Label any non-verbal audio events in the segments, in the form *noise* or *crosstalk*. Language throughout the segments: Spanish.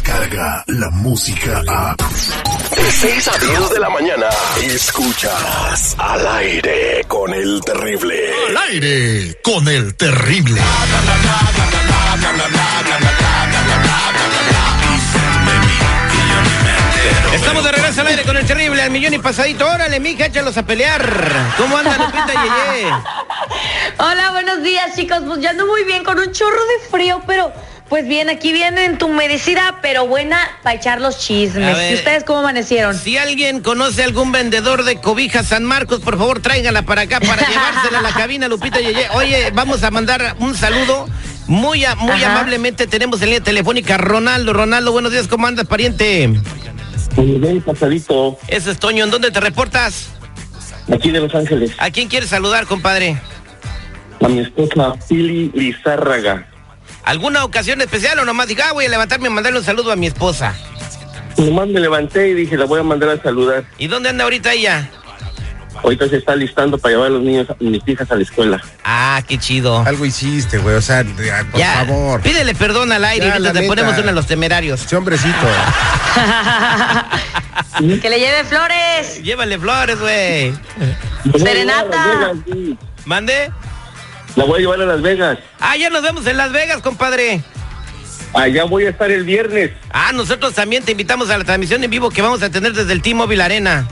llega la música a... De 6 a 10 de la mañana, escuchas al aire con el terrible. Al aire con el terrible. Estamos de regreso al aire con el terrible al millón y pasadito. Órale, mija, échalos a pelear. ¿Cómo anda Lupita Yeye? *laughs* Hola, buenos días, chicos. Pues ya ando muy bien con un chorro de frío, pero pues bien, aquí viene tu medicina, pero buena para echar los chismes. ver. ¿Y ustedes cómo amanecieron? Si alguien conoce algún vendedor de cobijas San Marcos, por favor tráigala para acá para *laughs* llevársela a la cabina, Lupita Yeye. Oye, vamos a mandar un saludo. Muy, a- muy Ajá. amablemente tenemos en línea telefónica Ronaldo. Ronaldo, buenos días, ¿cómo andas, pariente? Muy bien, pasadito, Ese es Toño, ¿en dónde te reportas? aquí de Los Ángeles, ¿A quién quieres saludar, compadre? a mi esposa Pili Lizárraga. ¿Alguna ocasión especial o nomás diga, ah, voy a levantarme y mandarle un saludo a mi esposa? Nomás me levanté y dije, la voy a mandar a saludar. ¿Y dónde anda ahorita ella? Ahorita se está listando para llevar a los niños, a mis hijas a la escuela. Ah, qué chido. Algo hiciste, güey. O sea, ay, por ya, favor. pídele perdón al aire Ya, y te ponemos uno de los temerarios. Ese hombrecito. *laughs* que le lleve flores. Llévale flores, güey. Serenata. ¿Mande? La voy a llevar a Las Vegas. Ah, ya nos vemos en Las Vegas, compadre. Allá voy a estar el viernes. Ah, nosotros también te invitamos a la transmisión en vivo que vamos a tener desde el T-Mobile Arena.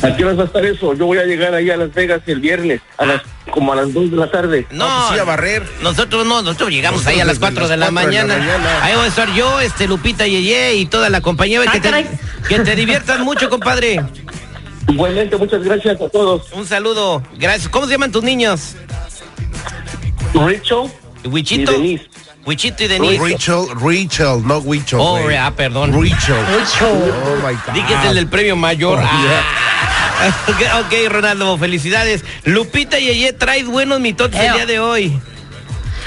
¿A qué hora va a estar eso? Yo voy a llegar ahí a Las Vegas el viernes, a las como a las 2 de la tarde. No, No, pues sí, a barrer. Nosotros no, nosotros llegamos Nosotros ahí a las desde 4 las de la, 4 de la mañana. Ahí voy a estar yo, este Lupita Yeye y toda la compañía. Ah, que, te, que te diviertas mucho, compadre. Igualmente, muchas gracias a todos. Un saludo. Gracias. ¿Cómo se llaman tus niños? Richo Wichito. y Denise. Wichito y Denise. Rachel, Rachel, no Wichel. Oh, güey. ah, perdón. Rachel. Mucho. Oh my God. Di que es el del premio mayor. Oh, Ah. ok, *laughs* ok, Ronaldo, felicidades. Lupita Yeye trae buenos mitotes el día de hoy.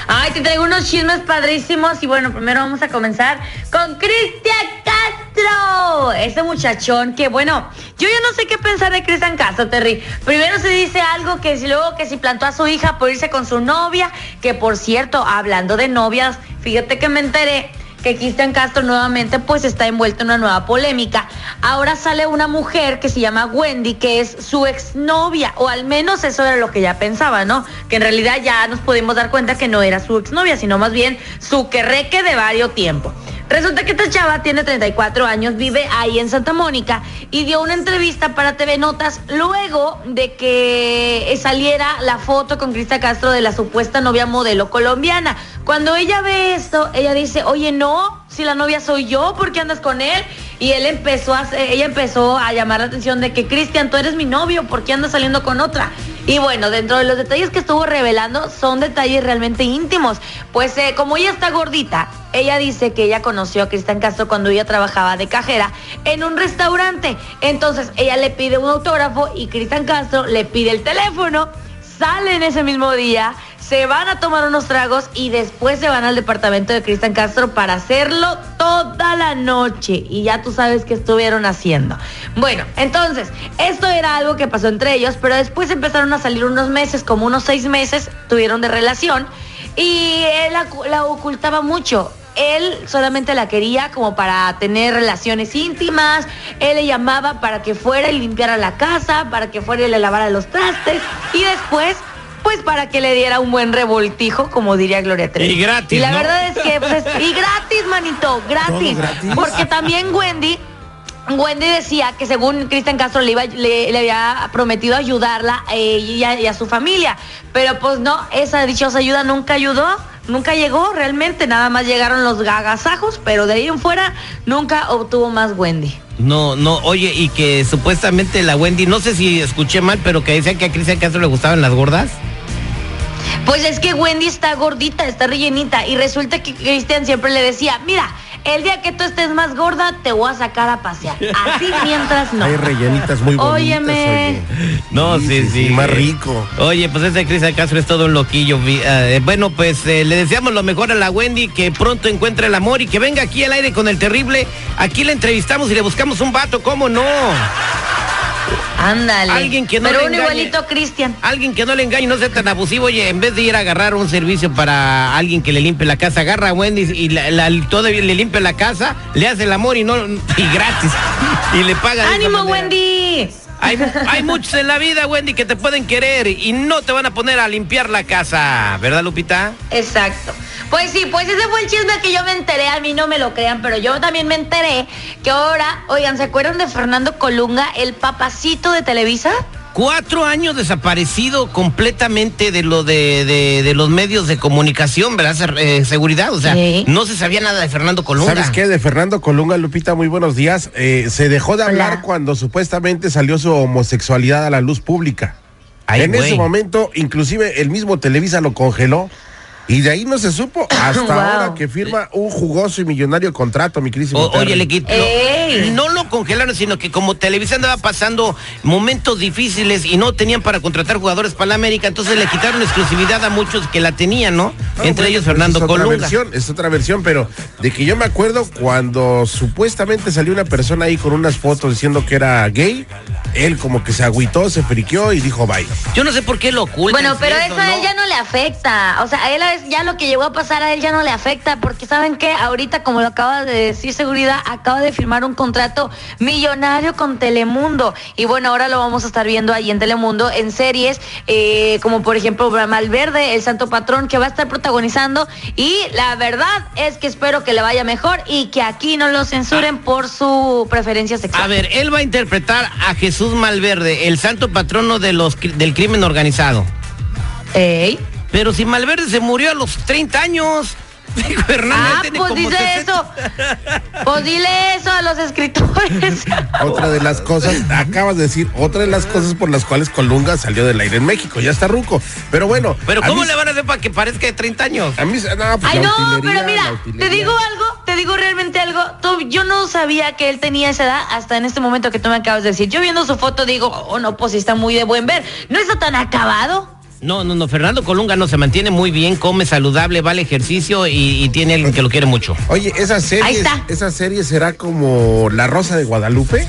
Ay, te traigo unos chismes padrísimos y bueno, primero vamos a comenzar con Cristian Castro. Ese muchachón que bueno, yo ya no sé qué pensar de Cristian Castro, Terry. Primero se dice algo que si luego que si plantó a su hija por irse con su novia, que por cierto, hablando de novias, fíjate que me enteré que Cristian Castro nuevamente pues está envuelto en una nueva polémica. Ahora sale una mujer que se llama Wendy, que es su exnovia, o al menos eso era lo que ya pensaba, ¿no? Que en realidad ya nos pudimos dar cuenta que no era su exnovia, sino más bien su querreque de varios tiempo. Resulta que esta chava tiene 34 años, vive ahí en Santa Mónica y dio una entrevista para TV Notas luego de que saliera la foto con Crista Castro de la supuesta novia modelo colombiana. Cuando ella ve esto, ella dice, oye, no, si la novia soy yo, ¿por qué andas con él? Y él empezó a, ella empezó a llamar la atención de que, Cristian, tú eres mi novio, ¿por qué andas saliendo con otra? Y bueno, dentro de los detalles que estuvo revelando, son detalles realmente íntimos. Pues eh, como ella está gordita, ella dice que ella conoció a Cristian Castro cuando ella trabajaba de cajera en un restaurante. Entonces ella le pide un autógrafo y Cristian Castro le pide el teléfono, salen ese mismo día, se van a tomar unos tragos y después se van al departamento de Cristian Castro para hacerlo toda la noche. Y ya tú sabes qué estuvieron haciendo. Bueno, entonces, esto era algo que pasó entre ellos, pero después empezaron a salir unos meses, como unos seis meses, tuvieron de relación. Y él la, la ocultaba mucho. Él solamente la quería como para tener relaciones íntimas. Él le llamaba para que fuera y limpiara la casa, para que fuera y le lavara los trastes. Y después, pues para que le diera un buen revoltijo, como diría Gloria Trevi. Y gratis, Y la ¿no? verdad es que, pues, y gratis, manito, *laughs* gratis. gratis? Porque también Wendy Wendy decía que según Cristian Castro le, iba, le, le había prometido ayudarla a ella y a su familia, pero pues no, esa dichosa ayuda nunca ayudó, nunca llegó realmente, nada más llegaron los gagasajos, pero de ahí en fuera nunca obtuvo más Wendy. No, no, oye, y que supuestamente la Wendy, no sé si escuché mal, pero que decía que a Cristian Castro le gustaban las gordas. Pues es que Wendy está gordita, está rellenita y resulta que Cristian siempre le decía, mira, el día que tú estés más gorda te voy a sacar a pasear. Así *laughs* mientras no. Hay rellenitas muy bonitas. Óyeme. oye. No, sí, sí. Más rico. Oye, pues ese Cristian Castro es todo un loquillo. vi- eh, bueno, pues eh, le deseamos lo mejor a la Wendy, que pronto encuentre el amor y que venga aquí al aire con el terrible. Aquí le entrevistamos y le buscamos un vato, ¿cómo no? Ándale. Alguien que no Pero le un engañe. igualito Cristian. Alguien que no le engañe, no sea tan abusivo, oye, en vez de ir a agarrar un servicio para alguien que le limpie la casa, agarra a Wendy y la, la- todavía le limpia la casa, le hace el amor y no y gratis. Y le paga. ¡Ánimo. Wendy! Hay, hay muchos en la vida, Wendy, que te pueden querer y no te van a poner a limpiar la casa, ¿verdad, Lupita? Exacto. Pues sí, pues ese fue el chisme que yo me enteré, a mí no me lo crean, pero yo también me enteré que ahora, oigan, ¿se acuerdan de Fernando Colunga, el papacito de Televisa? Cuatro años desaparecido completamente de lo de, de- de los medios de comunicación, ¿verdad? Se- eh, seguridad, o sea, Sí. no se sabía nada de Fernando Colunga. ¿Sabes qué? De Fernando Colunga, Lupita, muy buenos días. Eh, se dejó de hablar Hola. cuando supuestamente salió su homosexualidad a la luz pública. Ay, en güey. ese momento, inclusive el mismo Televisa lo congeló. Y de ahí no se supo hasta *laughs* Wow. ahora que firma un jugoso y millonario contrato, mi querido. Oye, le quitó. ¡Ey! No lo congelaron, sino que como Televisa andaba pasando momentos difíciles y no tenían para contratar jugadores para la América, entonces le quitaron exclusividad a muchos que la tenían, ¿no? Ah, Entre bueno, ellos Fernando es otra. Versión, es otra versión, pero de que yo me acuerdo cuando supuestamente salió una persona ahí con unas fotos diciendo que era gay, él como que se agüitó, se friqueó y dijo bye. Yo no sé por qué lo ocultan. Bueno, pero eso a él ¿no? ya no le afecta. O sea, a él ya lo que llegó a pasar a él ya no le afecta, porque saben que ahorita, como lo acaba de decir Seguridad, acaba de firmar un contrato millonario con Telemundo. Y bueno, ahora lo vamos a estar viendo ahí en Telemundo en series, eh, como por ejemplo Malverde, El Santo Patrón, que va a estar protagonizando. Y la verdad es que espero que le vaya mejor y que aquí no lo censuren por su preferencia sexual. A ver, él va a interpretar a Jesús Malverde, el santo patrono de los, del crimen organizado. Ey. Pero si Malverde se murió a los 30 años. Digo, Hernán Ah, tiene pues como dice 60. eso. Pues dile eso a los escritores. *laughs* Otra de las cosas, acabas de decir, otra de las cosas por las cuales Colunga salió del aire en México, ya está ruco. Pero bueno. Pero ¿cómo mí- le van a hacer para que parezca de 30 años? A mí, no, pues Ay, no, pero mira, te digo algo, te digo realmente algo. Tú- yo no sabía que él tenía esa edad hasta en este momento que tú me acabas de decir. Yo viendo su foto digo, oh no, pues está muy de buen ver. ¿No está tan acabado? No, no, no, Fernando Colunga no se mantiene muy bien, come saludable, va al ejercicio y, y tiene alguien que lo quiere mucho. Oye, esa serie, Ahí está. esa serie será como La Rosa de Guadalupe,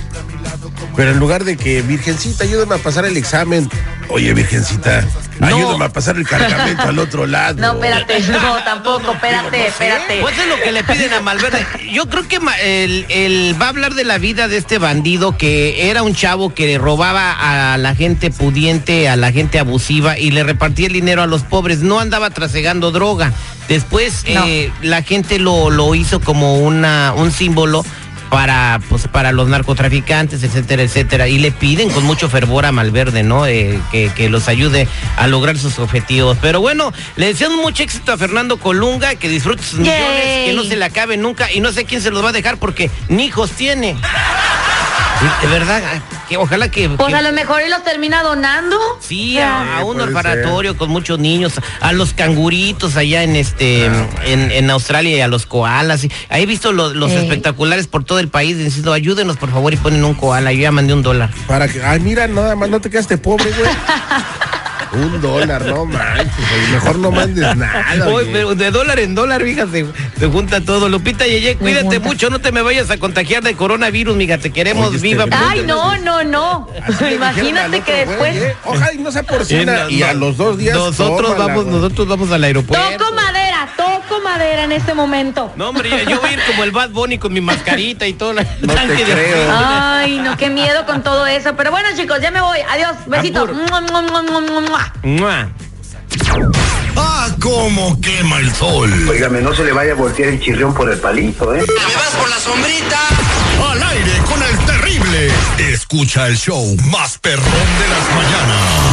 pero en lugar de que Virgencita, ayúdame a pasar el examen. Oye, Virgencita, No. ayúdame a pasar el cargamento al otro lado. No, espérate, no, tampoco, espérate, espérate. Pues es lo que le piden a Malverde. Yo creo que él, él va a hablar de la vida de este bandido que era un chavo que robaba a la gente pudiente, a la gente abusiva y le repartía el dinero a los pobres. No andaba trasegando droga. Después No. eh, la gente lo, lo hizo como una, un símbolo para pues para los narcotraficantes, etcétera, etcétera, y le piden con mucho fervor a Malverde, ¿no? Eh, que, que los ayude a lograr sus objetivos. Pero bueno, le deseamos mucho éxito a Fernando Colunga, que disfrute sus millones, Yay. que no se le acabe nunca, y no sé quién se los va a dejar porque ni hijos tiene. *laughs* De verdad, que ojalá que, Pues que- a lo mejor y los termina donando. Sí, a, a un orfanatorio con muchos niños, a los canguritos allá en este en, en Australia y a los koalas. y- Ahí he visto los, espectaculares por todo el país diciendo ayúdenos por favor y ponen un koala. Yo ya mandé un dólar. Para que, ay, mira, nada más, no te quedaste pobre, güey. *laughs* Un dólar, no manches, mejor no mandes nada. Oye, oye. pero de dólar en dólar, mija, se, se junta todo. Lupita Yeye, cuídate mucho, no te me vayas a contagiar de coronavirus, mija, te queremos Oye, este, viva. Ay, no, no, no. Imagínate que después. ¿eh? Ojalá y no sea porcina. Sí, y a los dos días. Nosotros tómala, vamos, güey. nosotros vamos al aeropuerto. Toco toco madera en este momento. No, hombre, yo, yo voy a ir como el Bad Bunny con mi mascarita y todo. La, No te de creo. Ay, no, qué miedo con todo eso. Pero bueno, chicos, ya me voy. Adiós. Besito. Mua, mua, mua. Ah, cómo quema el sol. Óigame, no se le vaya a voltear el chirrión por el palito, ¿eh? Al aire con el terrible. Escucha el show más perrón de las mañanas.